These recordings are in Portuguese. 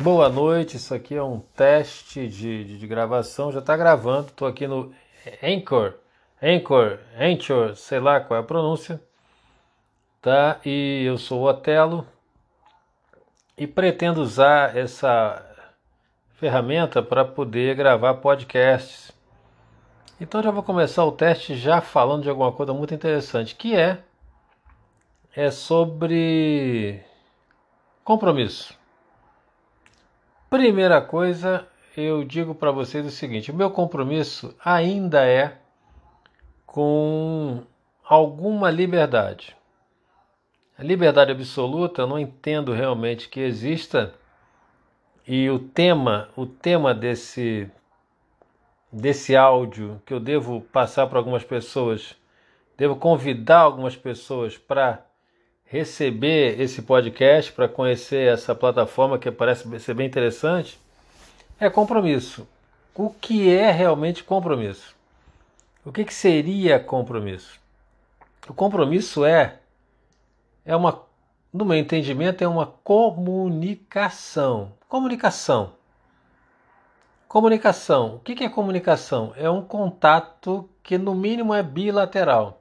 Boa noite, isso aqui é um teste de, de, de gravação, já está gravando, estou aqui no Anchor, Anchor, Anchor, sei lá qual é a pronúncia, tá? E eu sou o Otelo e pretendo usar essa ferramenta para poder gravar podcasts. Então já vou começar o teste já falando de alguma coisa muito interessante, que é é sobre compromisso. Primeira coisa, eu digo para vocês o seguinte: o meu compromisso ainda é com alguma liberdade. A liberdade absoluta eu não entendo realmente que exista e o tema, o tema desse desse áudio que eu devo passar para algumas pessoas, devo convidar algumas pessoas para receber esse podcast, para conhecer essa plataforma que parece ser bem interessante, é compromisso. O que é realmente compromisso? O que, que seria compromisso? O compromisso é é uma, no meu entendimento, é uma comunicação. Comunicação. Comunicação. O que é comunicação? É um contato que, no mínimo, é bilateral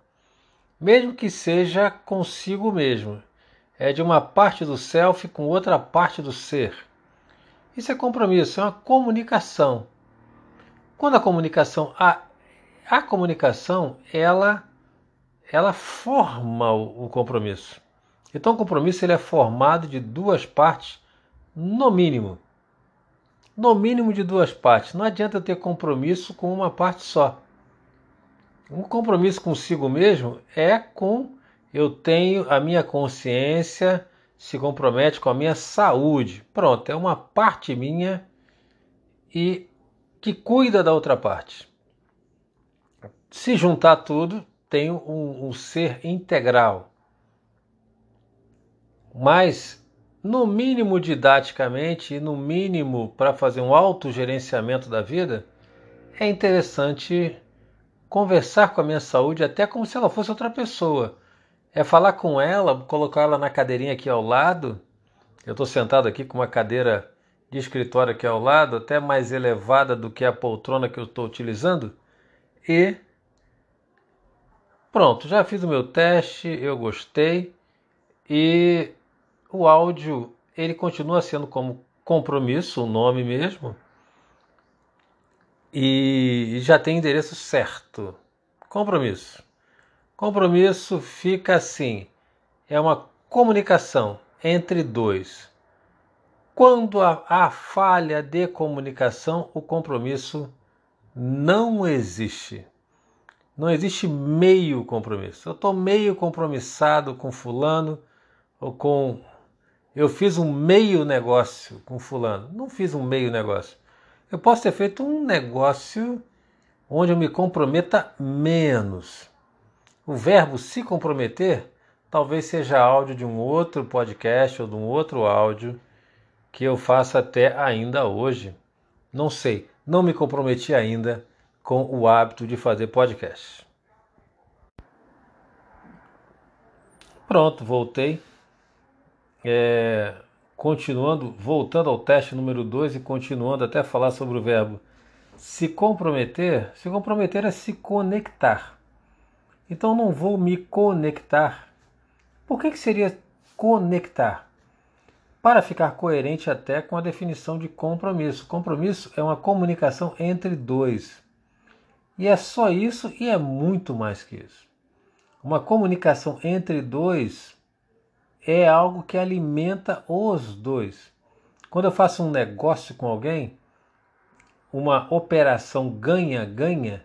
mesmo que seja consigo mesmo. É de uma parte do self com outra parte do ser. Isso é compromisso, é uma comunicação. Quando a comunicação a, a comunicação ela ela forma o, o compromisso. Então o compromisso ele é formado de duas partes no mínimo. No mínimo de duas partes. Não adianta ter compromisso com uma parte só. Um compromisso consigo mesmo é com eu tenho a minha consciência se compromete com a minha saúde. Pronto, é uma parte minha e que cuida da outra parte. Se juntar tudo, tenho um, um ser integral. Mas, no mínimo didaticamente e no mínimo para fazer um autogerenciamento da vida, é interessante conversar com a minha saúde até como se ela fosse outra pessoa. É falar com ela, colocar ela na cadeirinha aqui ao lado. Eu estou sentado aqui com uma cadeira de escritório aqui ao lado, até mais elevada do que a poltrona que eu estou utilizando. E pronto, já fiz o meu teste, eu gostei. E o áudio ele continua sendo como compromisso, o nome mesmo e já tem endereço certo. Compromisso. Compromisso fica assim: é uma comunicação entre dois. Quando há falha de comunicação, o compromisso não existe. Não existe meio compromisso. Eu estou meio compromissado com fulano ou com. Eu fiz um meio negócio com fulano. Não fiz um meio negócio. Eu posso ter feito um negócio onde eu me comprometa menos. O verbo se comprometer talvez seja áudio de um outro podcast ou de um outro áudio que eu faça até ainda hoje. Não sei, não me comprometi ainda com o hábito de fazer podcast. Pronto, voltei. É, continuando, voltando ao teste número 2 e continuando até falar sobre o verbo se comprometer, se comprometer é se conectar. Então não vou me conectar. Por que, que seria conectar? Para ficar coerente até com a definição de compromisso. Compromisso é uma comunicação entre dois. E é só isso e é muito mais que isso. Uma comunicação entre dois é algo que alimenta os dois. Quando eu faço um negócio com alguém, uma operação ganha-ganha,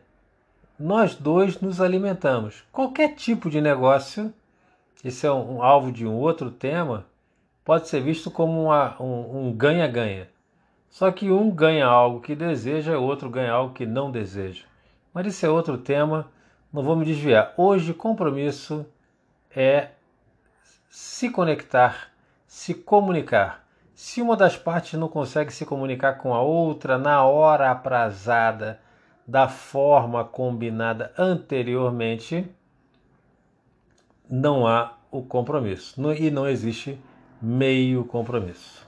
nós dois nos alimentamos. Qualquer tipo de negócio, esse é um, um alvo de um outro tema, pode ser visto como um ganha-ganha. Só que um ganha algo que deseja, o outro ganha algo que não deseja. Mas isso é outro tema, não vou me desviar. Hoje, compromisso é se conectar, se comunicar. Se uma das partes não consegue se comunicar com a outra na hora aprazada, da forma combinada anteriormente, não há o compromisso. E não existe meio compromisso.